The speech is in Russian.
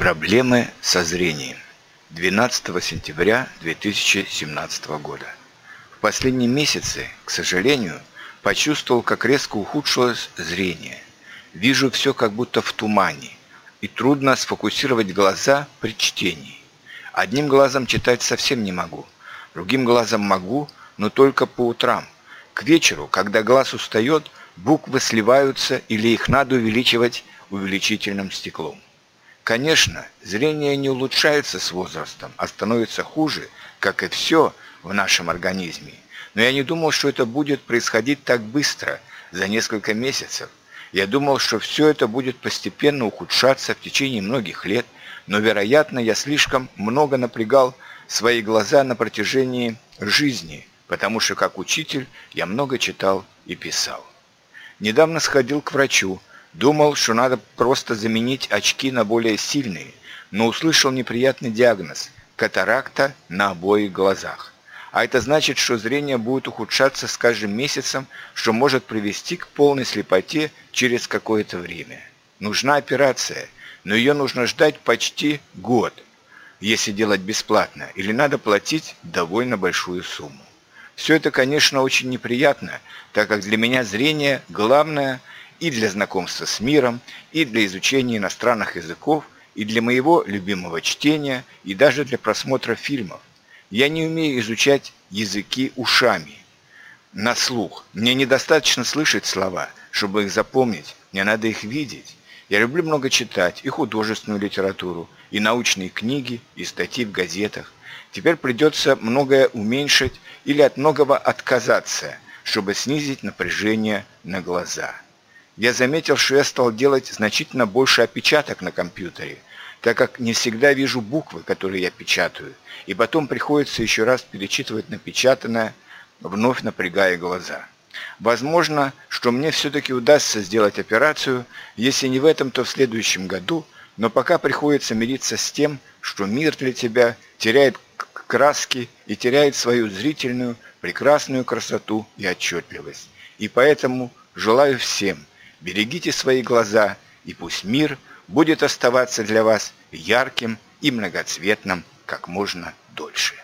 Проблемы со зрением. 12 сентября 2017 года. В последние месяцы, к сожалению, почувствовал, как резко ухудшилось зрение. Вижу все как будто в тумане, и трудно сфокусировать глаза при чтении. Одним глазом читать совсем не могу, другим глазом могу, но только по утрам. К вечеру, когда глаз устает, буквы сливаются или их надо увеличивать увеличительным стеклом. Конечно, зрение не улучшается с возрастом, а становится хуже, как и все в нашем организме. Но я не думал, что это будет происходить так быстро, за несколько месяцев. Я думал, что все это будет постепенно ухудшаться в течение многих лет, но, вероятно, я слишком много напрягал свои глаза на протяжении жизни, потому что как учитель я много читал и писал. Недавно сходил к врачу, Думал, что надо просто заменить очки на более сильные, но услышал неприятный диагноз – катаракта на обоих глазах. А это значит, что зрение будет ухудшаться с каждым месяцем, что может привести к полной слепоте через какое-то время. Нужна операция, но ее нужно ждать почти год, если делать бесплатно, или надо платить довольно большую сумму. Все это, конечно, очень неприятно, так как для меня зрение – главное – и для знакомства с миром, и для изучения иностранных языков, и для моего любимого чтения, и даже для просмотра фильмов. Я не умею изучать языки ушами, на слух. Мне недостаточно слышать слова, чтобы их запомнить, мне надо их видеть. Я люблю много читать и художественную литературу, и научные книги, и статьи в газетах. Теперь придется многое уменьшить или от многого отказаться, чтобы снизить напряжение на глаза я заметил, что я стал делать значительно больше опечаток на компьютере, так как не всегда вижу буквы, которые я печатаю, и потом приходится еще раз перечитывать напечатанное, вновь напрягая глаза. Возможно, что мне все-таки удастся сделать операцию, если не в этом, то в следующем году, но пока приходится мириться с тем, что мир для тебя теряет краски и теряет свою зрительную, прекрасную красоту и отчетливость. И поэтому желаю всем – Берегите свои глаза, и пусть мир будет оставаться для вас ярким и многоцветным как можно дольше.